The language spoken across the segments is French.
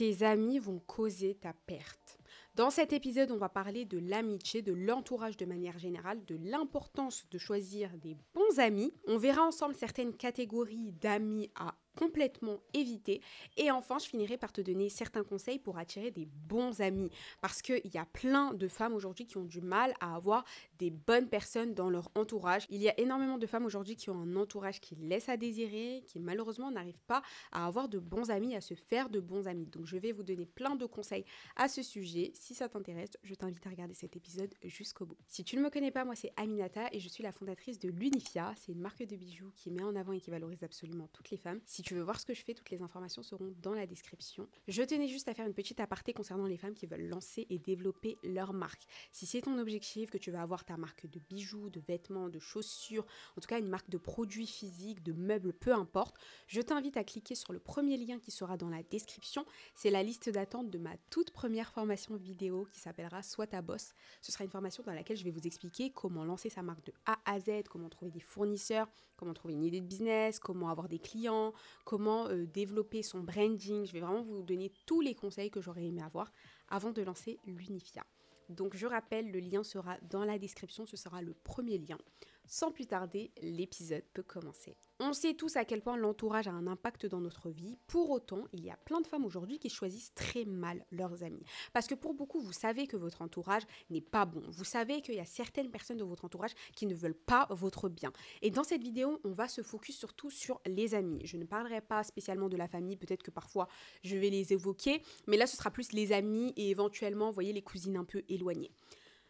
tes amis vont causer ta perte. Dans cet épisode, on va parler de l'amitié, de l'entourage de manière générale, de l'importance de choisir des bons amis. On verra ensemble certaines catégories d'amis à complètement éviter. Et enfin, je finirai par te donner certains conseils pour attirer des bons amis. Parce qu'il y a plein de femmes aujourd'hui qui ont du mal à avoir des bonnes personnes dans leur entourage. Il y a énormément de femmes aujourd'hui qui ont un entourage qui laisse à désirer, qui malheureusement n'arrivent pas à avoir de bons amis, à se faire de bons amis. Donc je vais vous donner plein de conseils à ce sujet. Si ça t'intéresse, je t'invite à regarder cet épisode jusqu'au bout. Si tu ne me connais pas, moi c'est Aminata et je suis la fondatrice de l'Unifia. C'est une marque de bijoux qui met en avant et qui valorise absolument toutes les femmes. Tu veux voir ce que je fais, toutes les informations seront dans la description. Je tenais juste à faire une petite aparté concernant les femmes qui veulent lancer et développer leur marque. Si c'est ton objectif, que tu veux avoir ta marque de bijoux, de vêtements, de chaussures, en tout cas une marque de produits physiques, de meubles, peu importe, je t'invite à cliquer sur le premier lien qui sera dans la description. C'est la liste d'attente de ma toute première formation vidéo qui s'appellera Soit ta boss. Ce sera une formation dans laquelle je vais vous expliquer comment lancer sa marque de A à Z, comment trouver des fournisseurs, comment trouver une idée de business, comment avoir des clients, comment euh, développer son branding. Je vais vraiment vous donner tous les conseils que j'aurais aimé avoir avant de lancer l'Unifia. Donc je rappelle, le lien sera dans la description, ce sera le premier lien. Sans plus tarder, l'épisode peut commencer. On sait tous à quel point l'entourage a un impact dans notre vie. Pour autant, il y a plein de femmes aujourd'hui qui choisissent très mal leurs amis. Parce que pour beaucoup, vous savez que votre entourage n'est pas bon. Vous savez qu'il y a certaines personnes de votre entourage qui ne veulent pas votre bien. Et dans cette vidéo, on va se focus surtout sur les amis. Je ne parlerai pas spécialement de la famille, peut-être que parfois je vais les évoquer, mais là ce sera plus les amis et éventuellement, vous voyez, les cousines un peu éloignées.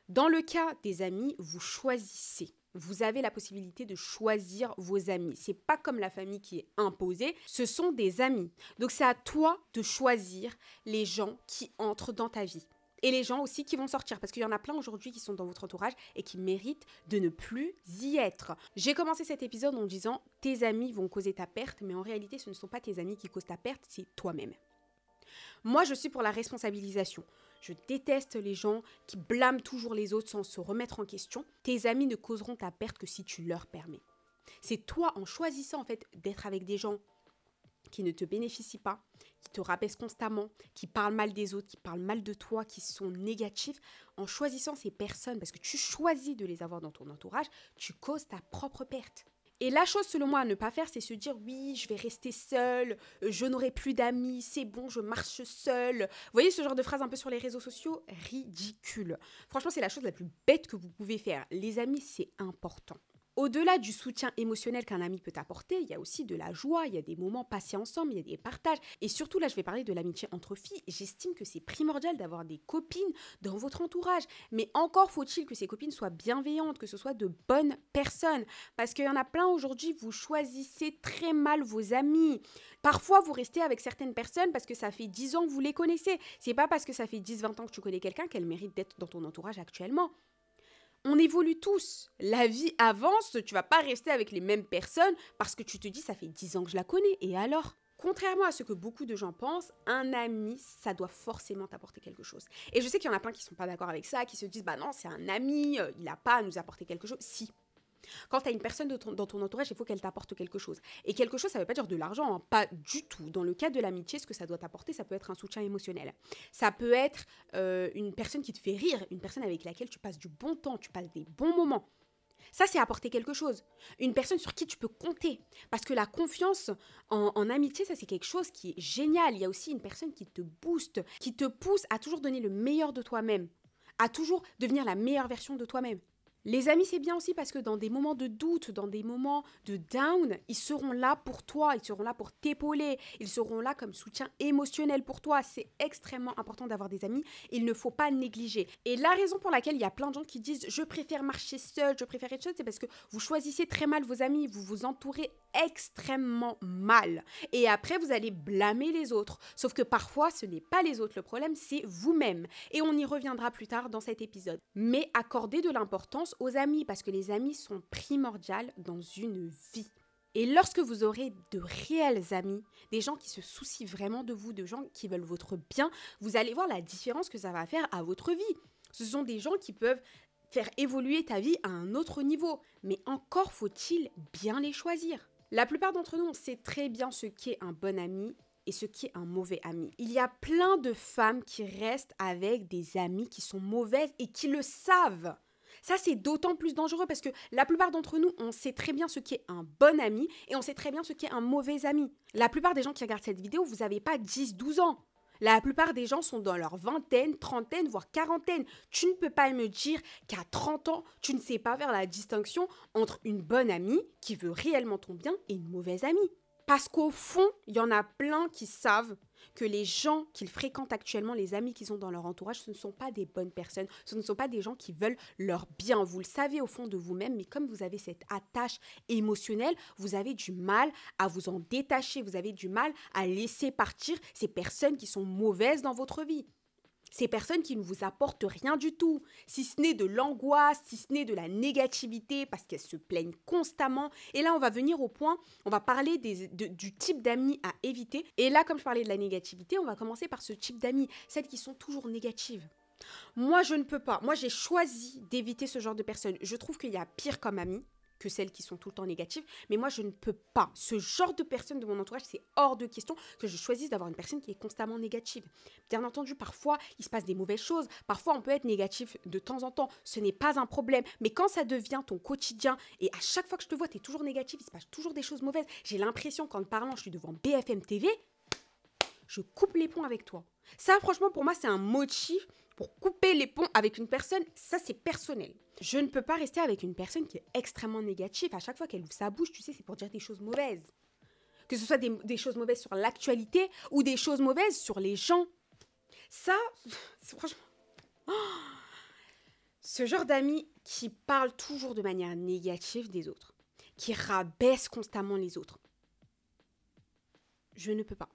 Dans le cas des amis, vous choisissez vous avez la possibilité de choisir vos amis. C'est pas comme la famille qui est imposée, ce sont des amis. Donc c'est à toi de choisir les gens qui entrent dans ta vie. Et les gens aussi qui vont sortir, parce qu'il y en a plein aujourd'hui qui sont dans votre entourage et qui méritent de ne plus y être. J'ai commencé cet épisode en disant tes amis vont causer ta perte, mais en réalité ce ne sont pas tes amis qui causent ta perte, c'est toi-même. Moi je suis pour la responsabilisation. Je déteste les gens qui blâment toujours les autres sans se remettre en question. Tes amis ne causeront ta perte que si tu leur permets. C'est toi en choisissant en fait d'être avec des gens qui ne te bénéficient pas, qui te rabaissent constamment, qui parlent mal des autres, qui parlent mal de toi, qui sont négatifs, en choisissant ces personnes, parce que tu choisis de les avoir dans ton entourage, tu causes ta propre perte. Et la chose, selon moi, à ne pas faire, c'est se dire oui, je vais rester seule, euh, je n'aurai plus d'amis, c'est bon, je marche seule. Vous voyez ce genre de phrase un peu sur les réseaux sociaux? Ridicule. Franchement, c'est la chose la plus bête que vous pouvez faire. Les amis, c'est important. Au-delà du soutien émotionnel qu'un ami peut apporter, il y a aussi de la joie, il y a des moments passés ensemble, il y a des partages. Et surtout, là, je vais parler de l'amitié entre filles. J'estime que c'est primordial d'avoir des copines dans votre entourage. Mais encore faut-il que ces copines soient bienveillantes, que ce soit de bonnes personnes. Parce qu'il y en a plein aujourd'hui, vous choisissez très mal vos amis. Parfois, vous restez avec certaines personnes parce que ça fait 10 ans que vous les connaissez. C'est pas parce que ça fait 10-20 ans que tu connais quelqu'un qu'elle mérite d'être dans ton entourage actuellement on évolue tous. La vie avance, tu vas pas rester avec les mêmes personnes parce que tu te dis ça fait 10 ans que je la connais et alors? Contrairement à ce que beaucoup de gens pensent, un ami, ça doit forcément t'apporter quelque chose. Et je sais qu'il y en a plein qui sont pas d'accord avec ça, qui se disent bah non, c'est un ami, euh, il n'a pas à nous apporter quelque chose. Si, quand tu as une personne dans ton entourage, il faut qu'elle t'apporte quelque chose. Et quelque chose, ça ne veut pas dire de l'argent, hein, pas du tout. Dans le cas de l'amitié, ce que ça doit t'apporter, ça peut être un soutien émotionnel. Ça peut être euh, une personne qui te fait rire, une personne avec laquelle tu passes du bon temps, tu passes des bons moments. Ça, c'est apporter quelque chose. Une personne sur qui tu peux compter. Parce que la confiance en, en amitié, ça, c'est quelque chose qui est génial. Il y a aussi une personne qui te booste, qui te pousse à toujours donner le meilleur de toi-même, à toujours devenir la meilleure version de toi-même. Les amis, c'est bien aussi parce que dans des moments de doute, dans des moments de down, ils seront là pour toi, ils seront là pour t'épauler, ils seront là comme soutien émotionnel pour toi. C'est extrêmement important d'avoir des amis, il ne faut pas négliger. Et la raison pour laquelle il y a plein de gens qui disent je préfère marcher seul, je préfère être seul, c'est parce que vous choisissez très mal vos amis, vous vous entourez extrêmement mal. Et après, vous allez blâmer les autres. Sauf que parfois, ce n'est pas les autres le problème, c'est vous-même. Et on y reviendra plus tard dans cet épisode. Mais accordez de l'importance aux amis, parce que les amis sont primordiales dans une vie. Et lorsque vous aurez de réels amis, des gens qui se soucient vraiment de vous, de gens qui veulent votre bien, vous allez voir la différence que ça va faire à votre vie. Ce sont des gens qui peuvent faire évoluer ta vie à un autre niveau. Mais encore faut-il bien les choisir. La plupart d'entre nous, on sait très bien ce qu'est un bon ami et ce qui est un mauvais ami. Il y a plein de femmes qui restent avec des amis qui sont mauvaises et qui le savent. Ça, c'est d'autant plus dangereux parce que la plupart d'entre nous, on sait très bien ce qui est un bon ami et on sait très bien ce qui est un mauvais ami. La plupart des gens qui regardent cette vidéo, vous n'avez pas 10-12 ans. La plupart des gens sont dans leur vingtaine, trentaine, voire quarantaine. Tu ne peux pas me dire qu'à 30 ans, tu ne sais pas faire la distinction entre une bonne amie qui veut réellement ton bien et une mauvaise amie. Parce qu'au fond, il y en a plein qui savent que les gens qu'ils fréquentent actuellement, les amis qu'ils ont dans leur entourage, ce ne sont pas des bonnes personnes, ce ne sont pas des gens qui veulent leur bien. Vous le savez au fond de vous-même, mais comme vous avez cette attache émotionnelle, vous avez du mal à vous en détacher, vous avez du mal à laisser partir ces personnes qui sont mauvaises dans votre vie. Ces personnes qui ne vous apportent rien du tout, si ce n'est de l'angoisse, si ce n'est de la négativité, parce qu'elles se plaignent constamment. Et là, on va venir au point, on va parler du type d'amis à éviter. Et là, comme je parlais de la négativité, on va commencer par ce type d'amis, celles qui sont toujours négatives. Moi, je ne peux pas. Moi, j'ai choisi d'éviter ce genre de personnes. Je trouve qu'il y a pire comme amis que celles qui sont tout le temps négatives. Mais moi, je ne peux pas. Ce genre de personne de mon entourage, c'est hors de question que je choisisse d'avoir une personne qui est constamment négative. Bien entendu, parfois, il se passe des mauvaises choses. Parfois, on peut être négatif de temps en temps. Ce n'est pas un problème. Mais quand ça devient ton quotidien et à chaque fois que je te vois, tu es toujours négatif, il se passe toujours des choses mauvaises. J'ai l'impression qu'en parlant, je suis devant BFM TV, je coupe les ponts avec toi. Ça, franchement, pour moi, c'est un motif pour couper les ponts avec une personne. Ça, c'est personnel. Je ne peux pas rester avec une personne qui est extrêmement négative. À chaque fois qu'elle ouvre sa bouche, tu sais, c'est pour dire des choses mauvaises. Que ce soit des, choses mauvaises sur l'actualité ou des choses mauvaises sur les gens. Ça, c'est franchement... Ce genre d'amis qui parle toujours de manière négative des autres, qui rabaisse constamment les autres. Je ne peux pas.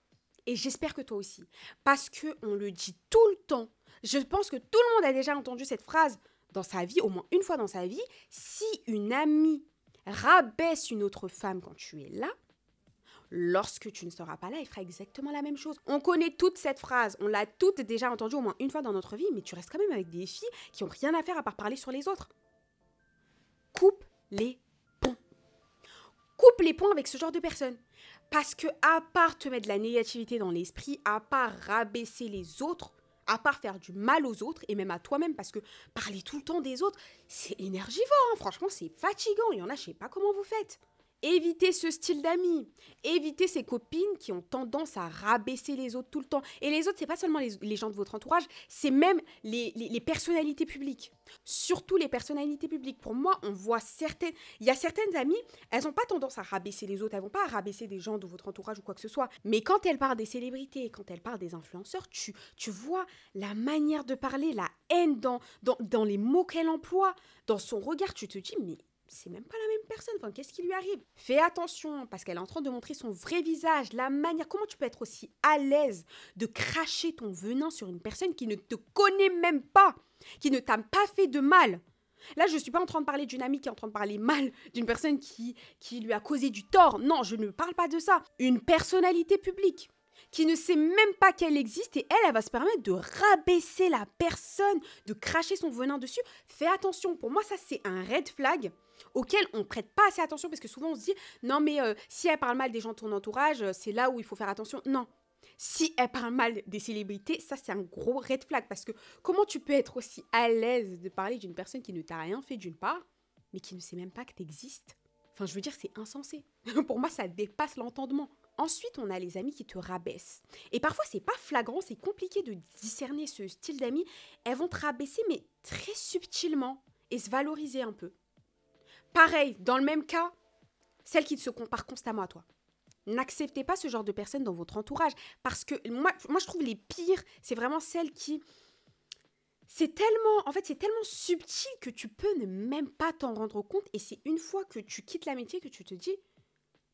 Et j'espère que toi aussi. Parce que on le dit tout le temps. Je pense que tout le monde a déjà entendu cette phrase dans sa vie, au moins une fois dans sa vie, si une amie rabaisse une autre femme quand tu es là, lorsque tu ne seras pas là, elle fera exactement la même chose. On connaît toute cette phrase, on l'a toutes déjà entendue au moins une fois dans notre vie, mais tu restes quand même avec des filles qui ont rien à faire à part parler sur les autres. Coupe les ponts. Coupe les ponts avec ce genre de personnes. Parce que à part te mettre de la négativité dans l'esprit, à part rabaisser les autres, à part faire du mal aux autres et même à toi-même, parce que parler tout le temps des autres, c'est énergivore, hein. franchement, c'est fatigant. Il y en a, je sais pas comment vous faites. Évitez ce style d'amis. Évitez ces copines qui ont tendance à rabaisser les autres tout le temps. Et les autres, c'est pas seulement les, gens de votre entourage, c'est même les, les, personnalités publiques. Surtout les personnalités publiques. Pour moi, on voit certaines. Il y a certaines amies, elles n'ont pas tendance à rabaisser les autres. Elles vont pas à rabaisser des gens de votre entourage ou quoi que ce soit. Mais quand elles parlent des célébrités, quand elles parlent des influenceurs, tu, tu vois la manière de parler, la haine dans, dans, dans les mots qu'elle emploie, dans son regard. Tu te dis, mais c'est même pas la même personne. Qu'est-ce qui lui arrive? Fais attention parce qu'elle est en train de montrer son vrai visage, la manière. Comment tu peux être aussi à l'aise de cracher ton venin sur une personne qui ne te connaît même pas, qui ne t'a pas fait de mal Là, je ne suis pas en train de parler d'une amie qui est en train de parler mal d'une personne qui, qui lui a causé du tort. Non, je ne parle pas de ça. Une personnalité publique qui ne sait même pas qu'elle existe et elle, elle va se permettre de rabaisser la personne, de cracher son venin dessus. Fais attention, pour moi ça c'est un red flag auquel on prête pas assez attention parce que souvent on se dit non mais euh, si elle parle mal des gens de ton entourage, euh, c'est là où il faut faire attention. Non. Si elle parle mal des célébrités, ça c'est un gros red flag parce que comment tu peux être aussi à l'aise de parler d'une personne qui ne t'a rien fait d'une part, mais qui ne sait même pas que tu existes Enfin, je veux dire, c'est insensé. Pour moi, ça dépasse l'entendement. Ensuite, on a les amis qui te rabaissent. Et parfois, c'est pas flagrant, c'est compliqué de discerner ce style d'amis. Elles vont te rabaisser, mais très subtilement, et se valoriser un peu. Pareil, dans le même cas, celles qui se comparent constamment à toi. N'acceptez pas ce genre de personnes dans votre entourage, parce que moi, je trouve les pires, c'est vraiment celles qui... C'est tellement, en fait, c'est tellement subtil que tu peux ne même pas t'en rendre compte, et c'est une fois que tu quittes la métier que tu te dis,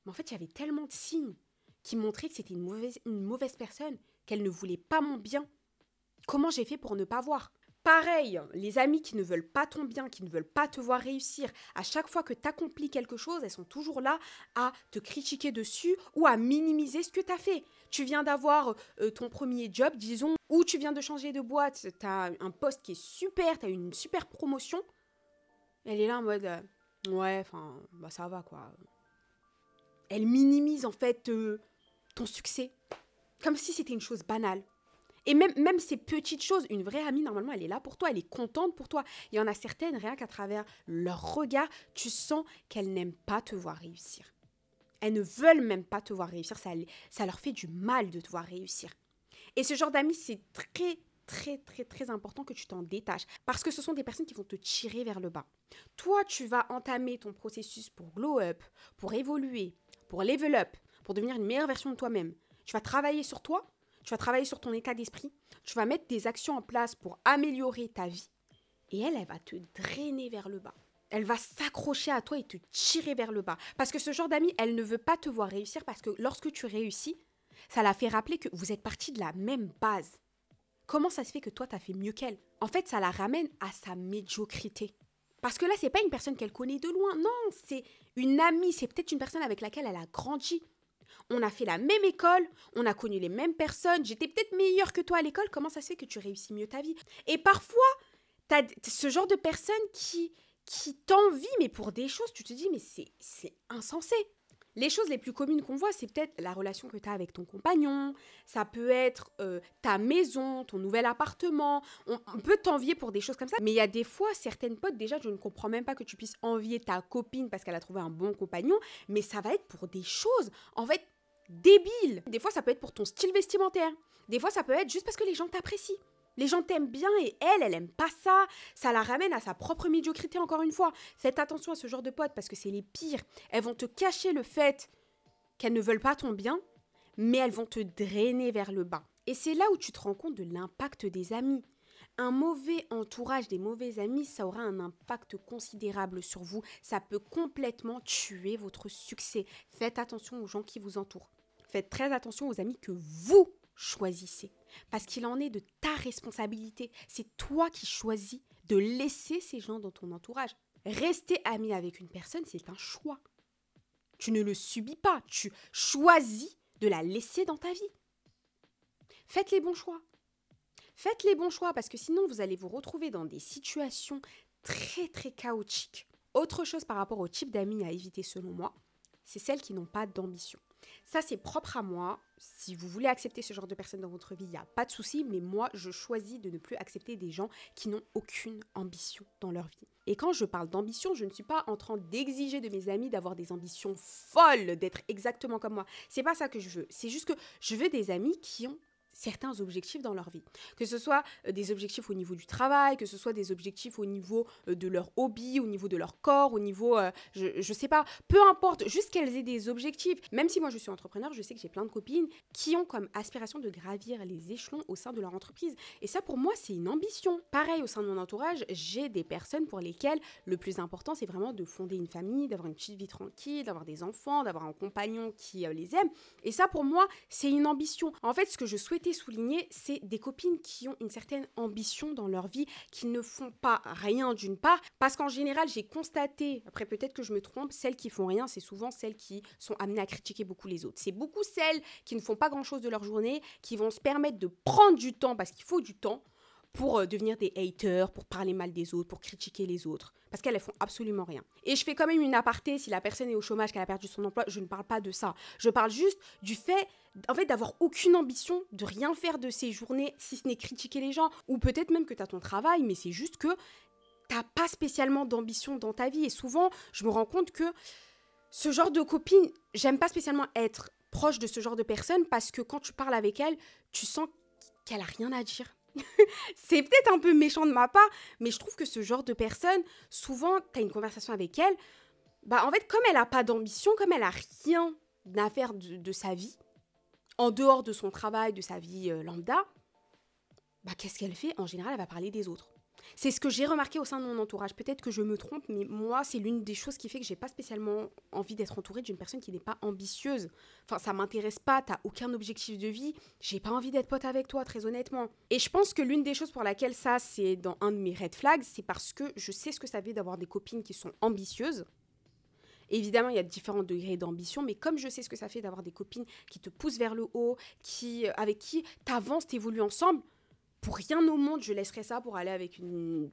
mais en fait, il y avait tellement de signes qui montraient que c'était une mauvaise, une mauvaise personne, qu'elle ne voulait pas mon bien. Comment j'ai fait pour ne pas voir? Pareil, les amis qui ne veulent pas ton bien, qui ne veulent pas te voir réussir, à chaque fois que tu accomplis quelque chose, elles sont toujours là à te critiquer dessus ou à minimiser ce que tu as fait. Tu viens d'avoir euh, ton premier job, disons, ou tu viens de changer de boîte, tu as un poste qui est super, tu as une super promotion. Elle est là en mode euh, ouais, enfin, bah ça va quoi. Elle minimise en fait euh, ton succès. Comme si c'était une chose banale. Et même, même ces petites choses, une vraie amie, normalement, elle est là pour toi, elle est contente pour toi. Il y en a certaines, rien qu'à travers leur regard, tu sens qu'elles n'aiment pas te voir réussir. Elles ne veulent même pas te voir réussir, ça, ça leur fait du mal de te voir réussir. Et ce genre d'amis, c'est très, très, très, très important que tu t'en détaches. Parce que ce sont des personnes qui vont te tirer vers le bas. Toi, tu vas entamer ton processus pour glow up, pour évoluer, pour level up, pour devenir une meilleure version de toi-même. Tu vas travailler sur toi, tu vas travailler sur ton état d'esprit, tu vas mettre des actions en place pour améliorer ta vie. Et elle, elle va te drainer vers le bas. Elle va s'accrocher à toi et te tirer vers le bas. Parce que ce genre d'amie, elle ne veut pas te voir réussir parce que lorsque tu réussis, ça la fait rappeler que vous êtes parti de la même base. Comment ça se fait que toi, tu as fait mieux qu'elle? En fait, ça la ramène à sa médiocrité. Parce que là, c'est pas une personne qu'elle connaît de loin. Non, c'est une amie. C'est peut-être une personne avec laquelle elle a grandi. On a fait la même école, on a connu les mêmes personnes. J'étais peut-être meilleure que toi à l'école. Comment ça se fait que tu réussis mieux ta vie? Et parfois, tu as ce genre de personne qui, qui t'envie, mais pour des choses, tu te dis, mais c'est insensé. Les choses les plus communes qu'on voit, c'est peut-être la relation que tu as avec ton compagnon, ça peut être euh, ta maison, ton nouvel appartement. On, peut t'envier pour des choses comme ça, mais il y a des fois, certaines potes, déjà, je ne comprends même pas que tu puisses envier ta copine parce qu'elle a trouvé un bon compagnon, mais ça va être pour des choses, en fait, débiles. Des fois, ça peut être pour ton style vestimentaire. Des fois, ça peut être juste parce que les gens t'apprécient. Les gens t'aiment bien et elle, elle aime pas ça. Ça la ramène à sa propre médiocrité encore une fois. Faites attention à ce genre de potes parce que c'est les pires. Elles vont te cacher le fait qu'elles ne veulent pas ton bien, mais elles vont te drainer vers le bas. Et c'est là où tu te rends compte de l'impact des amis. Un mauvais entourage, des mauvais amis, ça aura un impact considérable sur vous. Ça peut complètement tuer votre succès. Faites attention aux gens qui vous entourent. Faites très attention aux amis que vous choisissez. Parce qu'il en est de ta responsabilité. C'est toi qui choisis de laisser ces gens dans ton entourage. Rester ami avec une personne, c'est un choix. Tu ne le subis pas, tu choisis de la laisser dans ta vie. Faites les bons choix. Faites les bons choix parce que sinon vous allez vous retrouver dans des situations très très chaotiques. Autre chose par rapport au type d'amis à éviter selon moi, c'est celles qui n'ont pas d'ambition. Ça, c'est propre à moi. Si vous voulez accepter ce genre de personnes dans votre vie, il n'y a pas de souci, mais moi, je choisis de ne plus accepter des gens qui n'ont aucune ambition dans leur vie. Et quand je parle d'ambition, je ne suis pas en train d'exiger de mes amis d'avoir des ambitions folles, d'être exactement comme moi. C'est pas ça que je veux. C'est juste que je veux des amis qui ont certains objectifs dans leur vie. Que ce soit euh, des objectifs au niveau du travail, que ce soit des objectifs au niveau euh, de leur hobby, au niveau de leur corps, au niveau, euh, je, ne sais pas, peu importe, juste qu'elles aient des objectifs. Même si moi je suis entrepreneur, je sais que j'ai plein de copines qui ont comme aspiration de gravir les échelons au sein de leur entreprise. Et ça pour moi c'est une ambition. Pareil au sein de mon entourage, j'ai des personnes pour lesquelles le plus important c'est vraiment de fonder une famille, d'avoir une petite vie tranquille, d'avoir des enfants, d'avoir un compagnon qui les aime. Et ça pour moi c'est une ambition. En fait ce que je souhaite souligner, c'est des copines qui ont une certaine ambition dans leur vie, qui ne font pas rien d'une part, parce qu'en général, j'ai constaté, après peut-être que je me trompe, celles qui font rien, c'est souvent celles qui sont amenées à critiquer beaucoup les autres. C'est beaucoup celles qui ne font pas grand-chose de leur journée, qui vont se permettre de prendre du temps, parce qu'il faut du temps, pour euh, devenir des haters, pour parler mal des autres, pour critiquer les autres. Parce qu'elles ne font absolument rien. Et je fais quand même une aparté, si la personne est au chômage, qu'elle a perdu son emploi, je ne parle pas de ça. Je parle juste du fait, en fait, d'avoir aucune ambition, de rien faire de ces journées, si ce n'est critiquer les gens. Ou peut-être même que tu as ton travail, mais c'est juste que tu n'as pas spécialement d'ambition dans ta vie. Et souvent, je me rends compte que ce genre de copine, j'aime pas spécialement être proche de ce genre de personne parce que quand tu parles avec elle, tu sens qu'elle a rien à dire c'est peut-être un peu méchant de ma part, mais je trouve que ce genre de personne, souvent, tu as une conversation avec elle, bah en fait, comme elle n'a pas d'ambition, comme elle a rien à faire de, sa vie, en dehors de son travail, de sa vie euh, lambda, bah qu'est-ce qu'elle fait? En général, elle va parler des autres. C'est ce que j'ai remarqué au sein de mon entourage. Peut-être que je me trompe, mais moi, c'est l'une des choses qui fait que j'ai pas spécialement envie d'être entourée d'une personne qui n'est pas ambitieuse. Enfin, ça m'intéresse pas, t'as aucun objectif de vie, j'ai pas envie d'être pote avec toi, très honnêtement. Et je pense que l'une des choses pour laquelle ça, c'est dans un de mes red flags, c'est parce que je sais ce que ça fait d'avoir des copines qui sont ambitieuses. Évidemment, il y a différents degrés d'ambition, mais comme je sais ce que ça fait d'avoir des copines qui te poussent vers le haut, qui, avec qui t'avances, t'évolues ensemble, pour rien au monde, je laisserais ça pour aller avec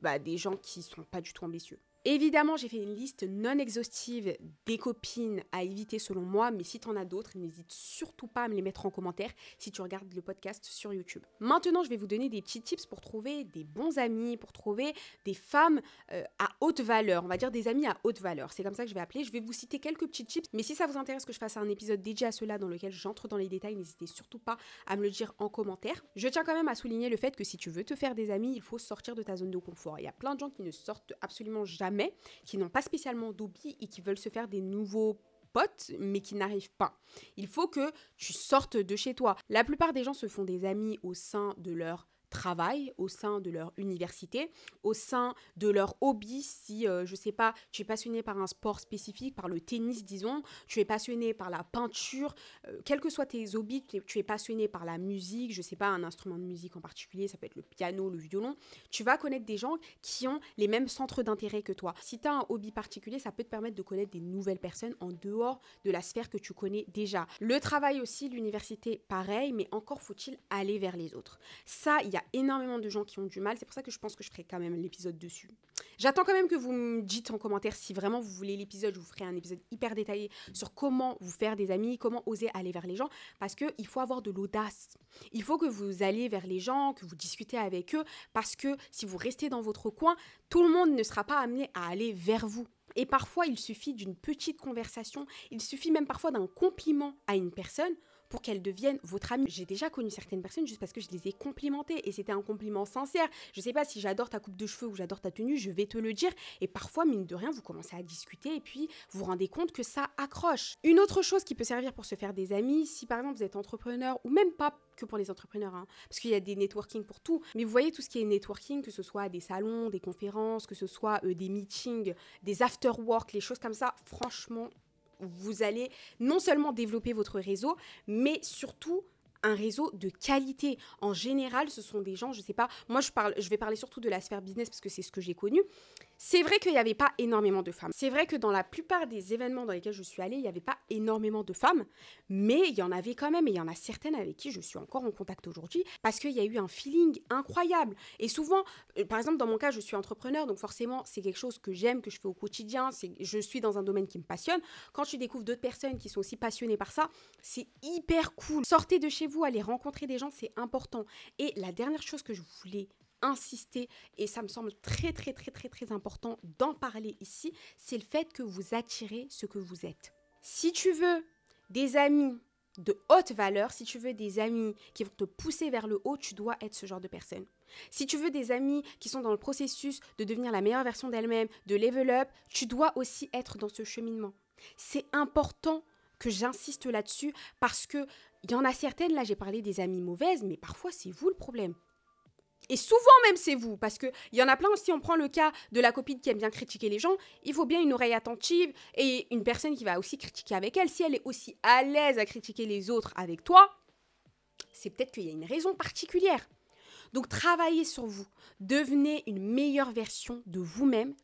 bah, des gens qui sont pas du tout ambitieux. Évidemment, j'ai fait une liste non exhaustive des copines à éviter selon moi, mais si tu en as d'autres, n'hésite surtout pas à me les mettre en commentaire si tu regardes le podcast sur YouTube. Maintenant, je vais vous donner des petits tips pour trouver des bons amis, pour trouver des femmes euh, à haute valeur, on va dire des amis à haute valeur. C'est comme ça que je vais appeler. Je vais vous citer quelques petits tips, mais si ça vous intéresse que je fasse un épisode dédié à cela dans lequel j'entre dans les détails, n'hésitez surtout pas à me le dire en commentaire. Je tiens quand même à souligner le fait que si tu veux te faire des amis, il faut sortir de ta zone de confort. Il y a plein de gens qui ne sortent absolument jamais qui n'ont pas spécialement d'hobby et qui veulent se faire des nouveaux potes, mais qui n'arrivent pas. Il faut que tu sortes de chez toi. La plupart des gens se font des amis au sein de leur travail au sein de leur université, au sein de leur hobby. Si, euh, je sais pas, tu es passionné par un sport spécifique, par le tennis, disons, tu es passionné par la peinture, euh, quels que soient tes hobbies, tu es, passionné par la musique, je sais pas, un instrument de musique en particulier, ça peut être le piano, le violon, tu vas connaître des gens qui ont les mêmes centres d'intérêt que toi. Si tu as un hobby particulier, ça peut te permettre de connaître des nouvelles personnes en dehors de la sphère que tu connais déjà. Le travail aussi, l'université, pareil, mais encore faut-il aller vers les autres. Ça, il y a énormément de gens qui ont du mal. C'est pour ça que je pense que je ferai quand même l'épisode dessus. J'attends quand même que vous me dites en commentaire si vraiment vous voulez l'épisode. Je vous ferai un épisode hyper détaillé sur comment vous faire des amis, comment oser aller vers les gens. Parce qu'il faut avoir de l'audace. Il faut que vous alliez vers les gens, que vous discutez avec eux. Parce que si vous restez dans votre coin, tout le monde ne sera pas amené à aller vers vous. Et parfois, il suffit d'une petite conversation, il suffit même parfois d'un compliment à une personne pour qu'elles deviennent votre amie. J'ai déjà connu certaines personnes juste parce que je les ai complimentées et c'était un compliment sincère. Je sais pas si j'adore ta coupe de cheveux ou j'adore ta tenue, je vais te le dire. Et parfois, mine de rien, vous commencez à discuter et puis vous vous rendez compte que ça accroche. Une autre chose qui peut servir pour se faire des amis, si par exemple vous êtes entrepreneur ou même pas que pour les entrepreneurs, hein, parce qu'il y a des networking pour tout. Mais vous voyez tout ce qui est networking, que ce soit des salons, des conférences, que ce soit euh, des meetings, des after-work, les choses comme ça, franchement, vous allez non seulement développer votre réseau, mais surtout un réseau de qualité. En général, ce sont des gens, je sais pas, moi je parle, je vais parler surtout de la sphère business parce que c'est ce que j'ai connu. C'est vrai qu'il n'y avait pas énormément de femmes. C'est vrai que dans la plupart des événements dans lesquels je suis allée, il n'y avait pas énormément de femmes, mais il y en avait quand même et il y en a certaines avec qui je suis encore en contact aujourd'hui parce qu'il y a eu un feeling incroyable. Et souvent, euh, par exemple, dans mon cas, je suis entrepreneur, donc forcément, c'est quelque chose que j'aime, que je fais au quotidien, je suis dans un domaine qui me passionne. Quand tu découvres d'autres personnes qui sont aussi passionnées par ça, c'est hyper cool. Sortez de chez vous, allez rencontrer des gens, c'est important. Et la dernière chose que je voulais insister, et ça me semble très très très très très important d'en parler ici, c'est le fait que vous attirez ce que vous êtes. Si tu veux des amis de haute valeur, si tu veux des amis qui vont te pousser vers le haut, tu dois être ce genre de personne. Si tu veux des amis qui sont dans le processus de devenir la meilleure version d'elle-même, de level up, tu dois aussi être dans ce cheminement. C'est important que j'insiste là-dessus parce que il y en a certaines, là j'ai parlé des amies mauvaises, mais parfois c'est vous le problème. Et souvent même c'est vous, parce qu'il y en a plein, si on prend le cas de la copine qui aime bien critiquer les gens, il faut bien une oreille attentive et une personne qui va aussi critiquer avec elle. Si elle est aussi à l'aise à critiquer les autres avec toi, c'est peut-être qu'il y a une raison particulière. Donc travaillez sur vous, devenez une meilleure version de vous-même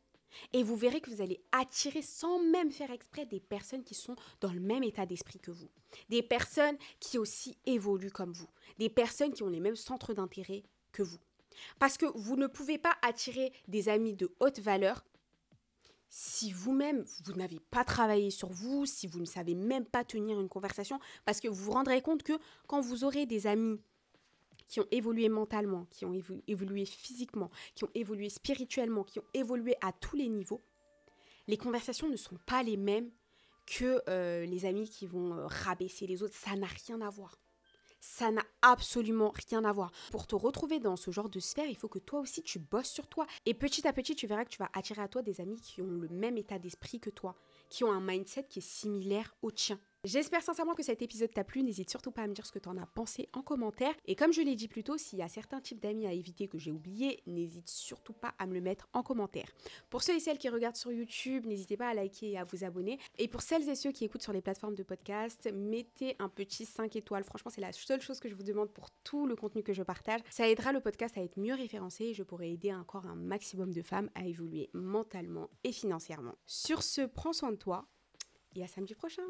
et vous verrez que vous allez attirer sans même faire exprès des personnes qui sont dans le même état d'esprit que vous. Des personnes qui aussi évoluent comme vous. Des personnes qui ont les mêmes centres d'intérêt que vous. Parce que vous ne pouvez pas attirer des amis de haute valeur si vous-même, vous, n'avez pas travaillé sur vous, si vous ne savez même pas tenir une conversation, parce que vous vous rendrez compte que quand vous aurez des amis qui ont évolué mentalement, qui ont évolué physiquement, qui ont évolué spirituellement, qui ont évolué à tous les niveaux, les conversations ne sont pas les mêmes que euh, les amis qui vont euh, rabaisser les autres. Ça n'a rien à voir ça n'a absolument rien à voir. Pour te retrouver dans ce genre de sphère, il faut que toi aussi tu bosses sur toi. Et petit à petit, tu verras que tu vas attirer à toi des amis qui ont le même état d'esprit que toi, qui ont un mindset qui est similaire au tien. J'espère sincèrement que cet épisode t'a plu. N'hésite surtout pas à me dire ce que tu en as pensé en commentaire. Et comme je l'ai dit plus tôt, s'il y a certains types d'amis à éviter que j'ai oublié, n'hésite surtout pas à me le mettre en commentaire. Pour ceux et celles qui regardent sur YouTube, n'hésitez pas à liker et à vous abonner. Et pour celles et ceux qui écoutent sur les plateformes de podcast, mettez un petit 5 étoiles. Franchement, c'est la seule chose que je vous demande pour tout le contenu que je partage. Ça aidera le podcast à être mieux référencé et je pourrai aider encore un maximum de femmes à évoluer mentalement et financièrement. Sur ce, prends soin de toi et à samedi prochain